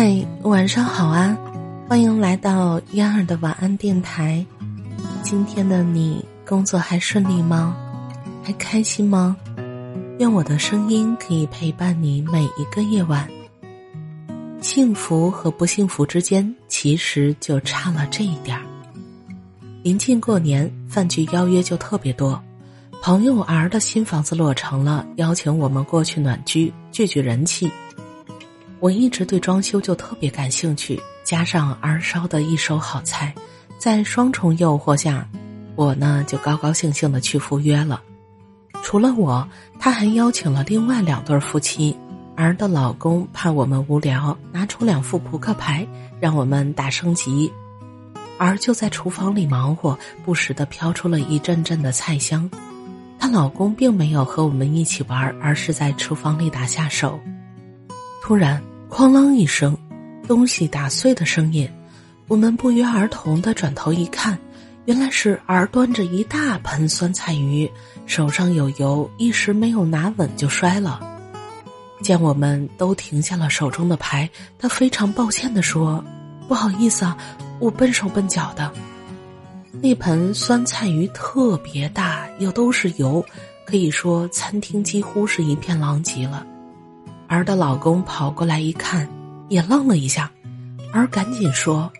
嗨，晚上好啊！欢迎来到嫣儿的晚安电台。今天的你工作还顺利吗？还开心吗？愿我的声音可以陪伴你每一个夜晚。幸福和不幸福之间，其实就差了这一点儿。临近过年，饭局邀约就特别多。朋友儿的新房子落成了，邀请我们过去暖居，聚聚人气。我一直对装修就特别感兴趣，加上儿烧的一手好菜，在双重诱惑下，我呢就高高兴兴的去赴约了。除了我，他还邀请了另外两对夫妻。儿的老公怕我们无聊，拿出两副扑克牌让我们打升级。儿就在厨房里忙活，不时的飘出了一阵阵的菜香。她老公并没有和我们一起玩，而是在厨房里打下手。突然，哐啷一声，东西打碎的声音。我们不约而同的转头一看，原来是儿端着一大盆酸菜鱼，手上有油，一时没有拿稳就摔了。见我们都停下了手中的牌，他非常抱歉的说：“不好意思啊，我笨手笨脚的。”那盆酸菜鱼特别大，又都是油，可以说餐厅几乎是一片狼藉了。儿的老公跑过来一看，也愣了一下，儿赶紧说：“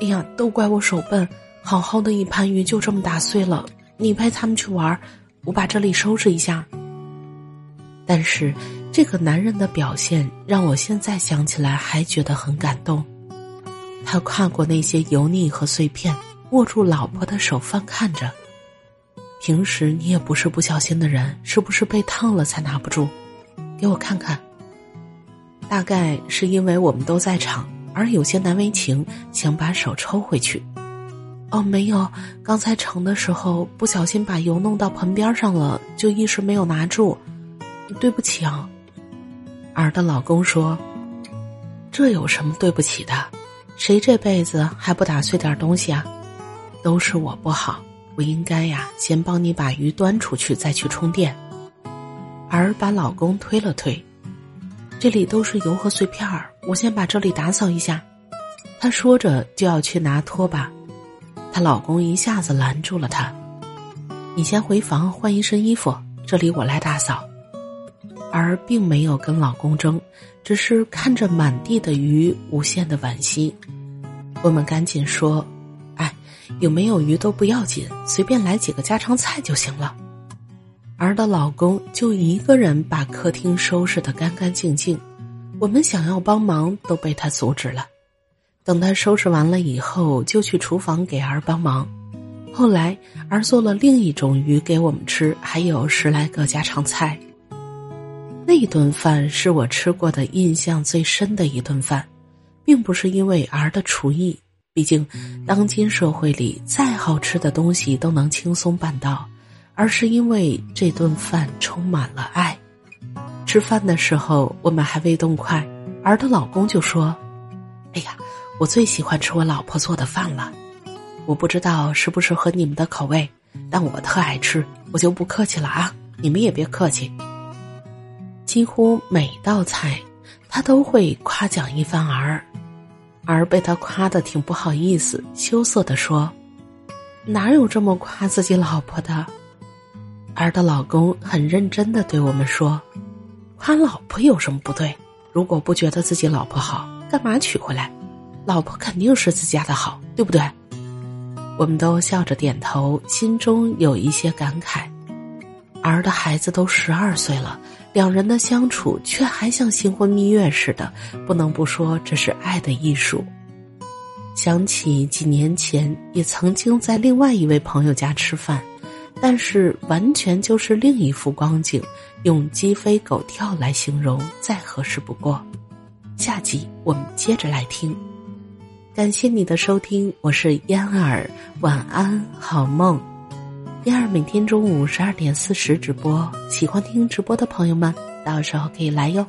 哎呀，都怪我手笨，好好的一盘鱼就这么打碎了。你陪他们去玩，我把这里收拾一下。”但是这个男人的表现让我现在想起来还觉得很感动。他跨过那些油腻和碎片，握住老婆的手翻看着。平时你也不是不小心的人，是不是被烫了才拿不住？给我看看。大概是因为我们都在场，而有些难为情，想把手抽回去。哦，没有，刚才盛的时候不小心把油弄到盆边上了，就一时没有拿住。对不起啊。儿的老公说：“这有什么对不起的？谁这辈子还不打碎点东西啊？都是我不好，我应该呀，先帮你把鱼端出去，再去充电。”儿把老公推了推，这里都是油和碎片儿，我先把这里打扫一下。她说着就要去拿拖把，她老公一下子拦住了她：“你先回房换一身衣服，这里我来打扫。”而并没有跟老公争，只是看着满地的鱼，无限的惋惜。我们赶紧说：“哎，有没有鱼都不要紧，随便来几个家常菜就行了。”儿的老公就一个人把客厅收拾得干干净净，我们想要帮忙都被他阻止了。等他收拾完了以后，就去厨房给儿帮忙。后来儿做了另一种鱼给我们吃，还有十来个家常菜。那顿饭是我吃过的印象最深的一顿饭，并不是因为儿的厨艺，毕竟当今社会里再好吃的东西都能轻松办到。而是因为这顿饭充满了爱。吃饭的时候，我们还未动筷，儿的老公就说：“哎呀，我最喜欢吃我老婆做的饭了。我不知道是不是合你们的口味，但我特爱吃，我就不客气了啊！你们也别客气。”几乎每道菜，他都会夸奖一番儿，儿被他夸的挺不好意思，羞涩的说：“哪有这么夸自己老婆的？”儿的老公很认真的对我们说：“夸老婆有什么不对？如果不觉得自己老婆好，干嘛娶回来？老婆肯定是自家的好，对不对？”我们都笑着点头，心中有一些感慨。儿的孩子都十二岁了，两人的相处却还像新婚蜜月似的，不能不说这是爱的艺术。想起几年前，也曾经在另外一位朋友家吃饭。但是完全就是另一幅光景，用鸡飞狗跳来形容再合适不过。下集我们接着来听。感谢你的收听，我是嫣儿，晚安，好梦。嫣儿每天中午十二点四十直播，喜欢听直播的朋友们，到时候可以来哟。